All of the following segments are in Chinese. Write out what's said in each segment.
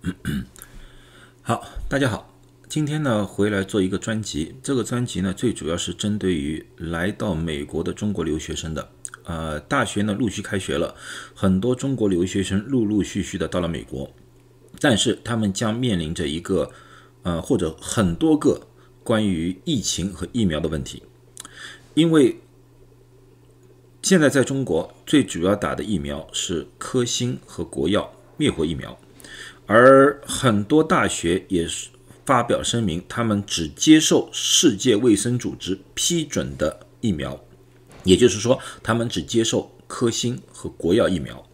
好，大家好，今天呢回来做一个专辑。这个专辑呢最主要是针对于来到美国的中国留学生的。呃，大学呢陆续开学了，很多中国留学生陆陆续续的到了美国，但是他们将面临着一个呃或者很多个关于疫情和疫苗的问题，因为现在在中国最主要打的疫苗是科兴和国药灭活疫苗。而很多大学也是发表声明，他们只接受世界卫生组织批准的疫苗，也就是说，他们只接受科兴和国药疫苗。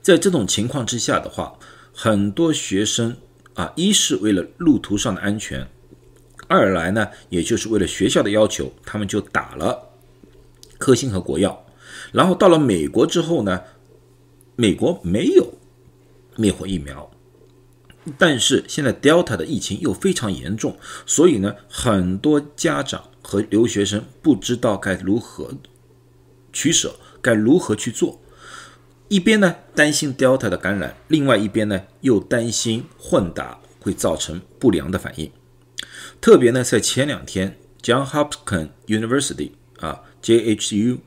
在这种情况之下的话，很多学生啊，一是为了路途上的安全，二来呢，也就是为了学校的要求，他们就打了科兴和国药。然后到了美国之后呢，美国没有。灭活疫苗，但是现在 Delta 的疫情又非常严重，所以呢，很多家长和留学生不知道该如何取舍，该如何去做。一边呢担心 Delta 的感染，另外一边呢又担心混打会造成不良的反应。特别呢，在前两天，John Hopkins University 啊，JHU。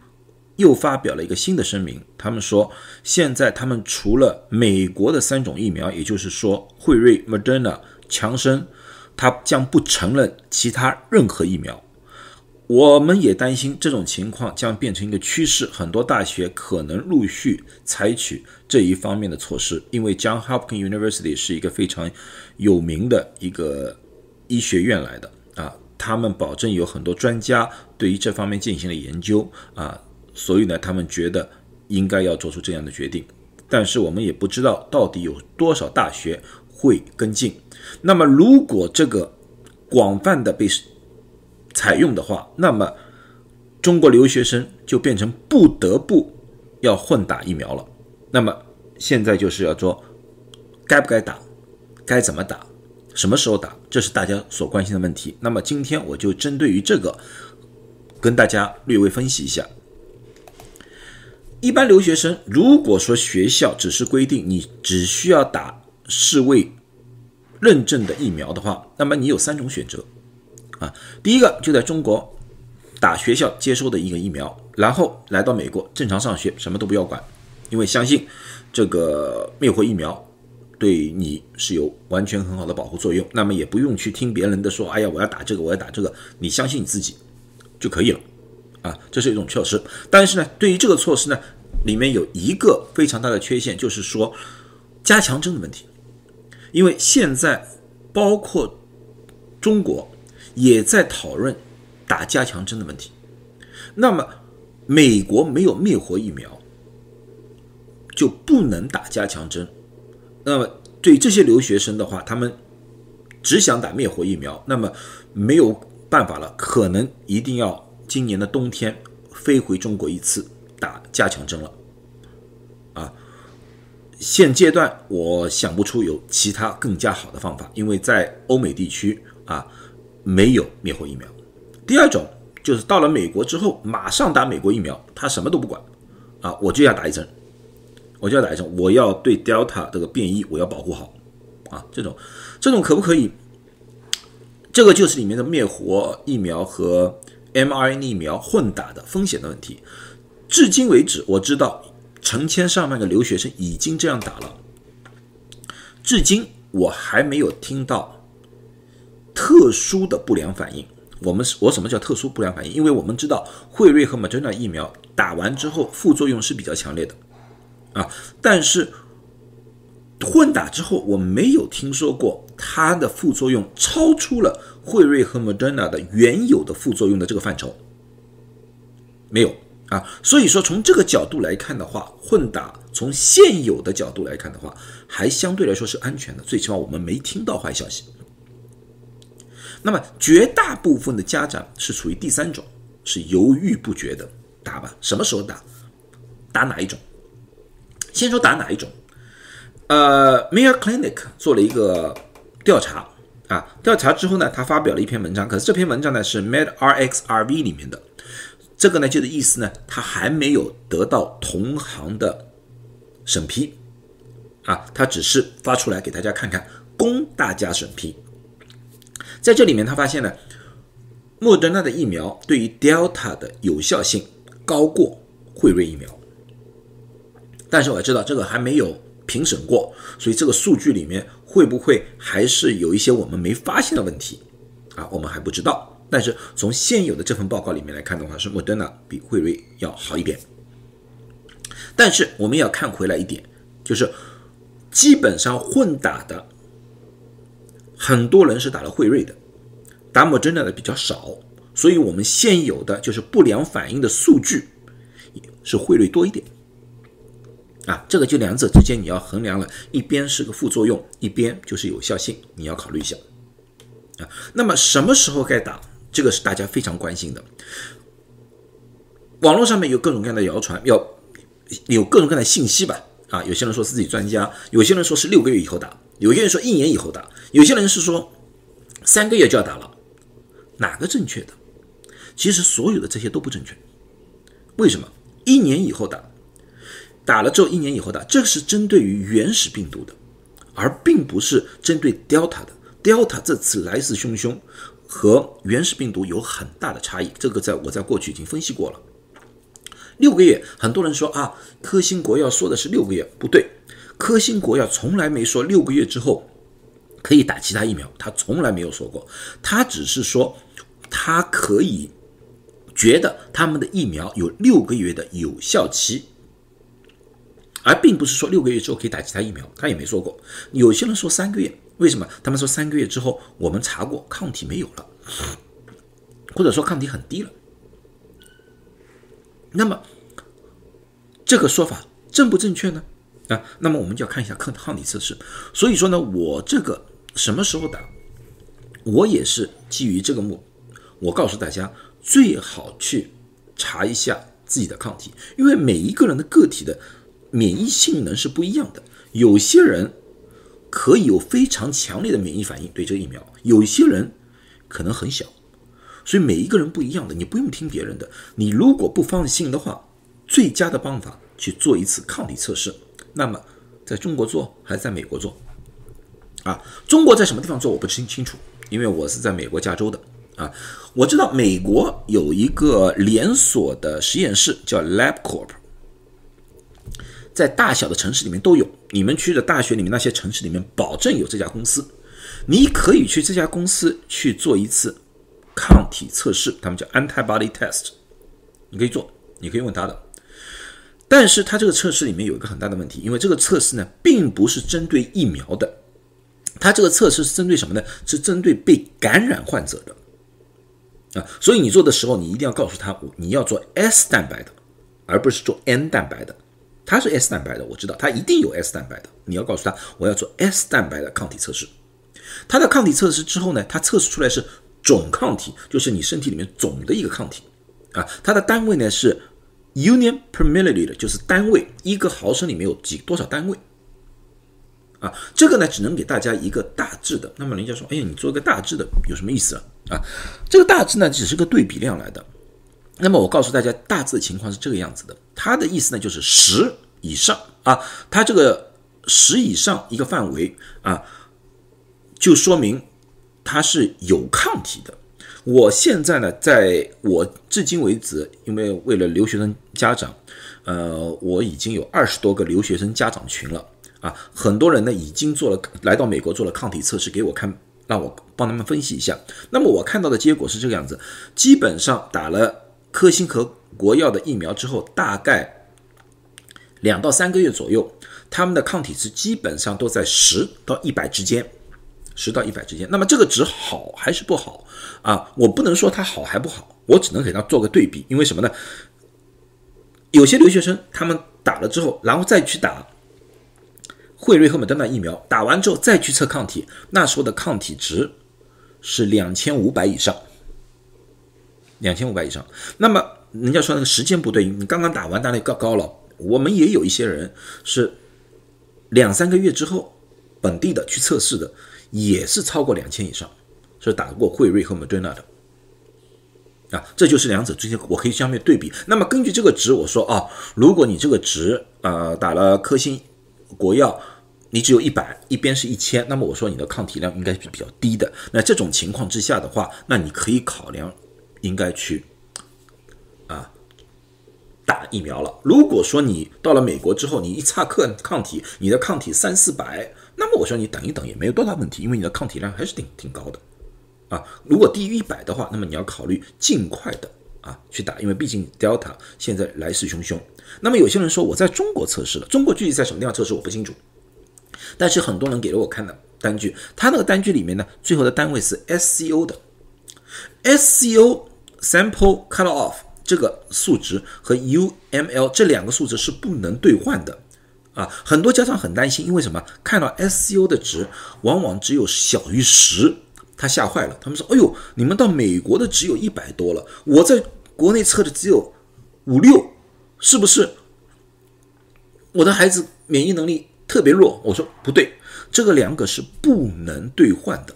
又发表了一个新的声明，他们说，现在他们除了美国的三种疫苗，也就是说辉瑞、Moderna、强生，他将不承认其他任何疫苗。我们也担心这种情况将变成一个趋势，很多大学可能陆续采取这一方面的措施，因为 John Hopkins University 是一个非常有名的一个医学院来的啊，他们保证有很多专家对于这方面进行了研究啊。所以呢，他们觉得应该要做出这样的决定，但是我们也不知道到底有多少大学会跟进。那么，如果这个广泛的被采用的话，那么中国留学生就变成不得不要混打疫苗了。那么现在就是要说，该不该打，该怎么打，什么时候打，这是大家所关心的问题。那么今天我就针对于这个，跟大家略微分析一下。一般留学生，如果说学校只是规定你只需要打世卫认证的疫苗的话，那么你有三种选择啊。第一个就在中国打学校接收的一个疫苗，然后来到美国正常上学，什么都不要管，因为相信这个灭活疫苗对你是有完全很好的保护作用，那么也不用去听别人的说，哎呀，我要打这个，我要打这个，你相信你自己就可以了。啊，这是一种措施，但是呢，对于这个措施呢，里面有一个非常大的缺陷，就是说加强针的问题。因为现在包括中国也在讨论打加强针的问题。那么美国没有灭活疫苗，就不能打加强针。那么对这些留学生的话，他们只想打灭活疫苗，那么没有办法了，可能一定要。今年的冬天飞回中国一次打加强针了，啊，现阶段我想不出有其他更加好的方法，因为在欧美地区啊没有灭活疫苗。第二种就是到了美国之后马上打美国疫苗，他什么都不管啊，我就要打一针，我就要打一针，我要对 Delta 这个变异我要保护好啊，这种这种可不可以？这个就是里面的灭活疫苗和。mRNA 疫苗混打的风险的问题，至今为止，我知道成千上万个留学生已经这样打了。至今我还没有听到特殊的不良反应。我们我什么叫特殊不良反应？因为我们知道辉瑞和 Moderna 疫苗打完之后副作用是比较强烈的啊，但是混打之后我没有听说过它的副作用超出了。辉瑞和 Moderna 的原有的副作用的这个范畴没有啊，所以说从这个角度来看的话，混打从现有的角度来看的话，还相对来说是安全的，最起码我们没听到坏消息。那么绝大部分的家长是处于第三种，是犹豫不决的，打吧，什么时候打？打哪一种？先说打哪一种？呃，Mayo Clinic 做了一个调查。啊，调查之后呢，他发表了一篇文章，可是这篇文章呢是 medRxiv 里面的，这个呢就是意思呢，他还没有得到同行的审批啊，他只是发出来给大家看看，供大家审批。在这里面，他发现呢，莫德纳的疫苗对于 Delta 的有效性高过辉瑞疫苗。但是我知道这个还没有评审过，所以这个数据里面会不会还是有一些我们没发现的问题啊？我们还不知道。但是从现有的这份报告里面来看的话，是莫德纳比辉瑞要好一点。但是我们要看回来一点，就是基本上混打的很多人是打了辉瑞的，打莫德纳的比较少，所以我们现有的就是不良反应的数据是辉瑞多一点。啊，这个就两者之间你要衡量了，一边是个副作用，一边就是有效性，你要考虑一下。啊，那么什么时候该打？这个是大家非常关心的。网络上面有各种各样的谣传，要有各种各样的信息吧？啊，有些人说自己专家，有些人说是六个月以后打，有些人说一年以后打，有些人是说三个月就要打了。哪个正确的？其实所有的这些都不正确。为什么？一年以后打，打了之后一年以后打，这是针对于原始病毒的，而并不是针对 Delta 的。Delta 这次来势汹汹。和原始病毒有很大的差异，这个在我在过去已经分析过了。六个月，很多人说啊，科兴国药说的是六个月，不对，科兴国药从来没说六个月之后可以打其他疫苗，他从来没有说过，他只是说他可以觉得他们的疫苗有六个月的有效期，而并不是说六个月之后可以打其他疫苗，他也没说过。有些人说三个月。为什么他们说三个月之后我们查过抗体没有了，或者说抗体很低了？那么这个说法正不正确呢？啊，那么我们就要看一下抗抗体测试。所以说呢，我这个什么时候打，我也是基于这个目，我告诉大家最好去查一下自己的抗体，因为每一个人的个体的免疫性能是不一样的，有些人。可以有非常强烈的免疫反应对这个疫苗，有些人可能很小，所以每一个人不一样的，你不用听别人的。你如果不放心的话，最佳的方法去做一次抗体测试。那么在中国做还是在美国做？啊，中国在什么地方做我不清清楚，因为我是在美国加州的啊。我知道美国有一个连锁的实验室叫 LabCorp。在大小的城市里面都有，你们去的大学里面那些城市里面，保证有这家公司。你可以去这家公司去做一次抗体测试，他们叫 antibody test，你可以做，你可以问他的。但是它这个测试里面有一个很大的问题，因为这个测试呢，并不是针对疫苗的，它这个测试是针对什么呢？是针对被感染患者的啊。所以你做的时候，你一定要告诉他，你要做 S 蛋白的，而不是做 N 蛋白的。它是 S 蛋白的，我知道它一定有 S 蛋白的。你要告诉他，我要做 S 蛋白的抗体测试。它的抗体测试之后呢，它测试出来是总抗体，就是你身体里面总的一个抗体啊。它的单位呢是 Union per milliliter，就是单位，一个毫升里面有几多少单位啊？这个呢只能给大家一个大致的。那么人家说，哎呀，你做个大致的有什么意思啊？啊，这个大致呢只是个对比量来的。那么我告诉大家，大致情况是这个样子的。它的意思呢，就是十以上啊，它这个十以上一个范围啊，就说明它是有抗体的。我现在呢，在我至今为止，因为为了留学生家长，呃，我已经有二十多个留学生家长群了啊，很多人呢已经做了来到美国做了抗体测试给我看，让我帮他们分析一下。那么我看到的结果是这个样子，基本上打了。科兴和国药的疫苗之后，大概两到三个月左右，他们的抗体值基本上都在十到一百之间，十到一百之间。那么这个值好还是不好啊？我不能说它好还不好，我只能给它做个对比。因为什么呢？有些留学生他们打了之后，然后再去打辉瑞和莫德纳疫苗，打完之后再去测抗体，那时候的抗体值是两千五百以上。两千五百以上，那么人家说那个时间不对，你刚刚打完当然高高了。我们也有一些人是两三个月之后本地的去测试的，也是超过两千以上，是打过辉瑞和莫德纳的啊。这就是两者之间我可以相对对比。那么根据这个值，我说啊，如果你这个值啊打了科兴、国药你只有一百，一边是一千，那么我说你的抗体量应该是比较低的。那这种情况之下的话，那你可以考量应该去啊打疫苗了。如果说你到了美国之后，你一查克抗体，你的抗体三四百，那么我说你等一等也没有多大问题，因为你的抗体量还是挺挺高的啊。如果低于一百的话，那么你要考虑尽快的啊去打，因为毕竟 Delta 现在来势汹汹。那么有些人说我在中国测试了，中国具体在什么地方测试我不清楚，但是很多人给了我看的单据，他那个单据里面呢，最后的单位是 SCO 的，SCO sample cut off 这个数值和 UML 这两个数值是不能兑换的啊，很多家长很担心，因为什么？看到 SCO 的值往往只有小于十，他吓坏了，他们说：“哎呦，你们到美国的只有一百多了，我在国内测的只有五六。”是不是我的孩子免疫能力特别弱？我说不对，这个两个是不能兑换的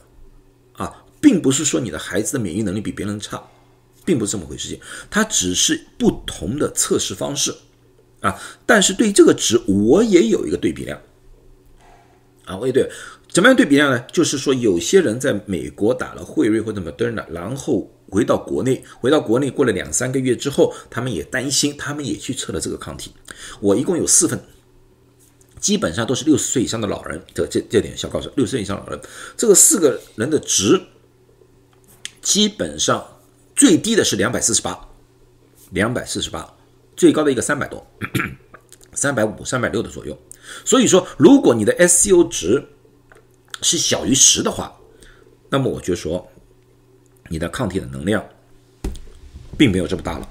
啊，并不是说你的孩子的免疫能力比别人差，并不是这么回事。情，它只是不同的测试方式啊。但是对这个值，我也有一个对比量啊。我也对，怎么样对比量呢？就是说，有些人在美国打了辉瑞或者 Moderna，然后。回到国内，回到国内过了两三个月之后，他们也担心，他们也去测了这个抗体。我一共有四份，基本上都是六十岁以上的老人。这这这点小告诉，六十岁以上老人，这个四个人的值，基本上最低的是两百四十八，两百四十八，最高的一个三百多，三百五、三百六的左右。所以说，如果你的 SCO 值是小于十的话，那么我就说。你的抗体的能量并没有这么大了，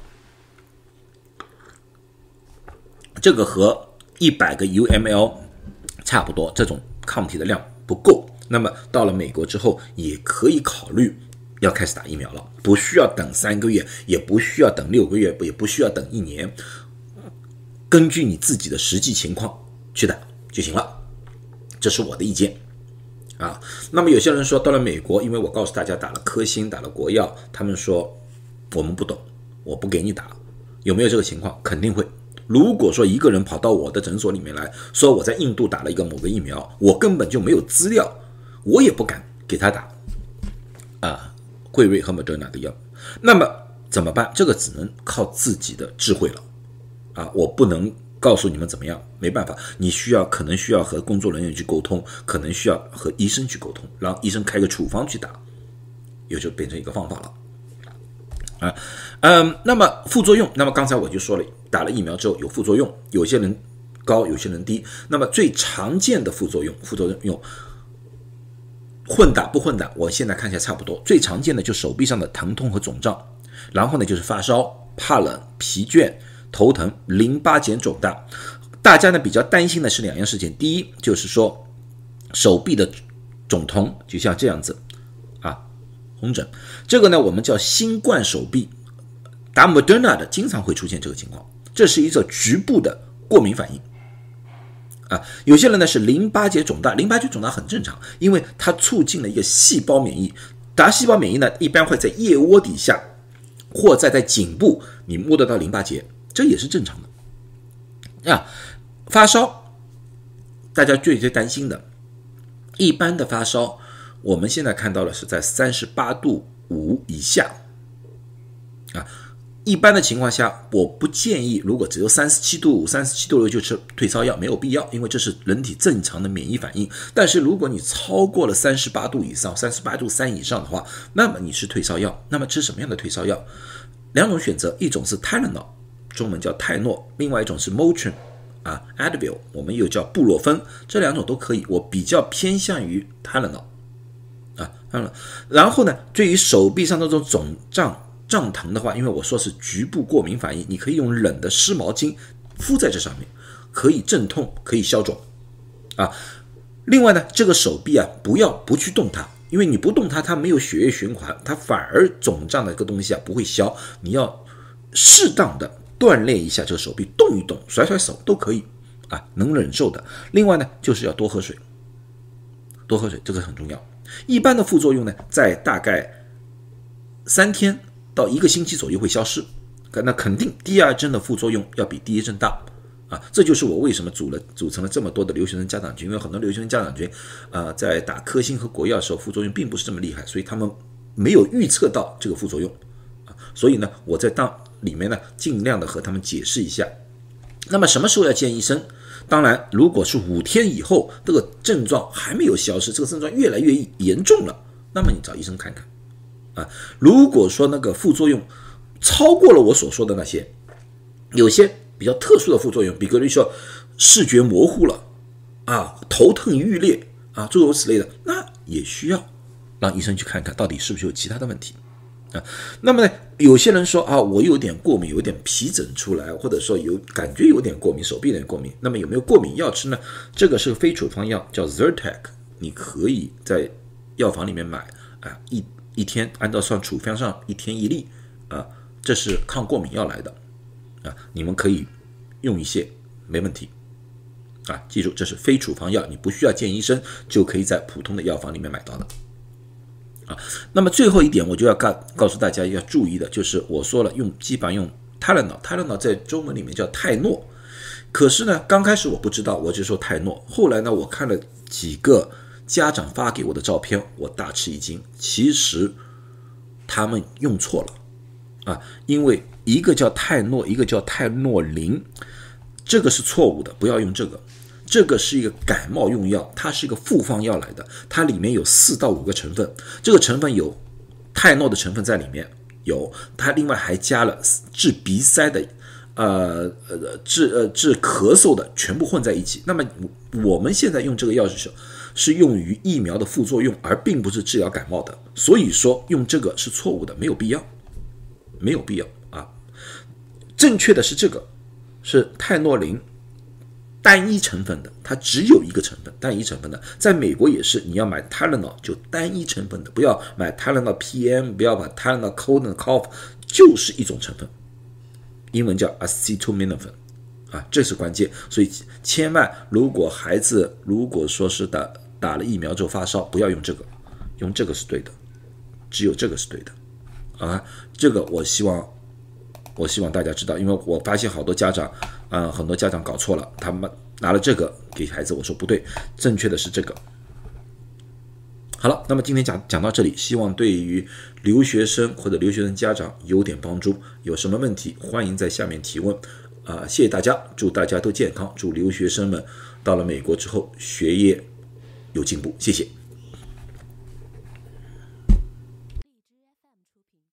这个和一百个 UML 差不多，这种抗体的量不够。那么到了美国之后，也可以考虑要开始打疫苗了，不需要等三个月，也不需要等六个月，也不需要等一年，根据你自己的实际情况去打就行了。这是我的意见。啊，那么有些人说到了美国，因为我告诉大家打了科兴，打了国药，他们说我们不懂，我不给你打，有没有这个情况？肯定会。如果说一个人跑到我的诊所里面来说我在印度打了一个某个疫苗，我根本就没有资料，我也不敢给他打啊，辉瑞和莫德纳的药，那么怎么办？这个只能靠自己的智慧了啊，我不能。告诉你们怎么样？没办法，你需要可能需要和工作人员去沟通，可能需要和医生去沟通，让医生开个处方去打，也就变成一个方法了。啊，嗯，那么副作用，那么刚才我就说了，打了疫苗之后有副作用，有些人高，有些人低。那么最常见的副作用，副作用用混打不混打？我现在看起来差不多。最常见的就手臂上的疼痛和肿胀，然后呢就是发烧、怕冷、疲倦。头疼、淋巴结肿大，大家呢比较担心的是两样事情。第一就是说手臂的肿痛，就像这样子啊，红疹，这个呢我们叫新冠手臂。打 Moderna 的经常会出现这个情况，这是一个局部的过敏反应啊。有些人呢是淋巴结肿大，淋巴结肿大很正常，因为它促进了一个细胞免疫。达细胞免疫呢，一般会在腋窝底下或在在颈部，你摸得到淋巴结。这也是正常的啊，发烧，大家最最担心的，一般的发烧，我们现在看到的是在三十八度五以下啊。一般的情况下，我不建议，如果只有三十七度五、三十七度六就吃退烧药，没有必要，因为这是人体正常的免疫反应。但是如果你超过了三十八度以上、三十八度三以上的话，那么你吃退烧药。那么吃什么样的退烧药？两种选择，一种是 Tylenol。中文叫泰诺，另外一种是 Motrin，啊，Advil，我们又叫布洛芬，这两种都可以。我比较偏向于泰诺，啊，泰诺。然后呢，对于手臂上那种肿胀、胀疼的话，因为我说是局部过敏反应，你可以用冷的湿毛巾敷在这上面，可以镇痛，可以消肿，啊。另外呢，这个手臂啊，不要不去动它，因为你不动它，它没有血液循环，它反而肿胀的一个东西啊不会消。你要适当的。锻炼一下这个手臂，动一动，甩甩手都可以啊，能忍受的。另外呢，就是要多喝水，多喝水，这个很重要。一般的副作用呢，在大概三天到一个星期左右会消失。那肯定第二针的副作用要比第一针大啊，这就是我为什么组了组成了这么多的留学生家长群，因为很多留学生家长群啊，在打科兴和国药的时候，副作用并不是这么厉害，所以他们没有预测到这个副作用啊，所以呢，我在当里面呢，尽量的和他们解释一下。那么什么时候要见医生？当然，如果是五天以后，这个症状还没有消失，这个症状越来越严重了，那么你找医生看看啊。如果说那个副作用超过了我所说的那些，有些比较特殊的副作用，比如说视觉模糊了啊，头疼欲裂啊，诸如此类的，那也需要让医生去看看到底是不是有其他的问题。啊，那么呢，有些人说啊，我有点过敏，有点皮疹出来，或者说有感觉有点过敏，手臂有点过敏。那么有没有过敏药吃呢？这个是个非处方药，叫 Zyrtec，你可以在药房里面买啊，一一天按照算处方上一天一粒啊，这是抗过敏药来的啊，你们可以用一些，没问题啊。记住，这是非处方药，你不需要见医生就可以在普通的药房里面买到的。啊，那么最后一点，我就要告告诉大家要注意的，就是我说了，用基本上用泰勒诺，泰勒诺在中文里面叫泰诺，可是呢，刚开始我不知道，我就说泰诺，后来呢，我看了几个家长发给我的照片，我大吃一惊，其实他们用错了啊，因为一个叫泰诺，一个叫泰诺林，这个是错误的，不要用这个。这个是一个感冒用药，它是一个复方药来的，它里面有四到五个成分，这个成分有泰诺的成分在里面，有它另外还加了治鼻塞的，呃呃治呃治咳嗽的，全部混在一起。那么我们现在用这个药是是用于疫苗的副作用，而并不是治疗感冒的，所以说用这个是错误的，没有必要，没有必要啊。正确的是这个是泰诺林。单一成分的，它只有一个成分，单一成分的，在美国也是，你要买 Tylenol 就单一成分的，不要买 Tylenol PM，不要把 Tylenol cold and cough，就是一种成分，英文叫 acetaminophen，啊，这是关键，所以千万如果孩子如果说是打打了疫苗之后发烧，不要用这个，用这个是对的，只有这个是对的，啊，这个我希望。我希望大家知道，因为我发现好多家长，啊，很多家长搞错了，他们拿了这个给孩子，我说不对，正确的是这个。好了，那么今天讲讲到这里，希望对于留学生或者留学生家长有点帮助。有什么问题，欢迎在下面提问。啊，谢谢大家，祝大家都健康，祝留学生们到了美国之后学业有进步，谢谢。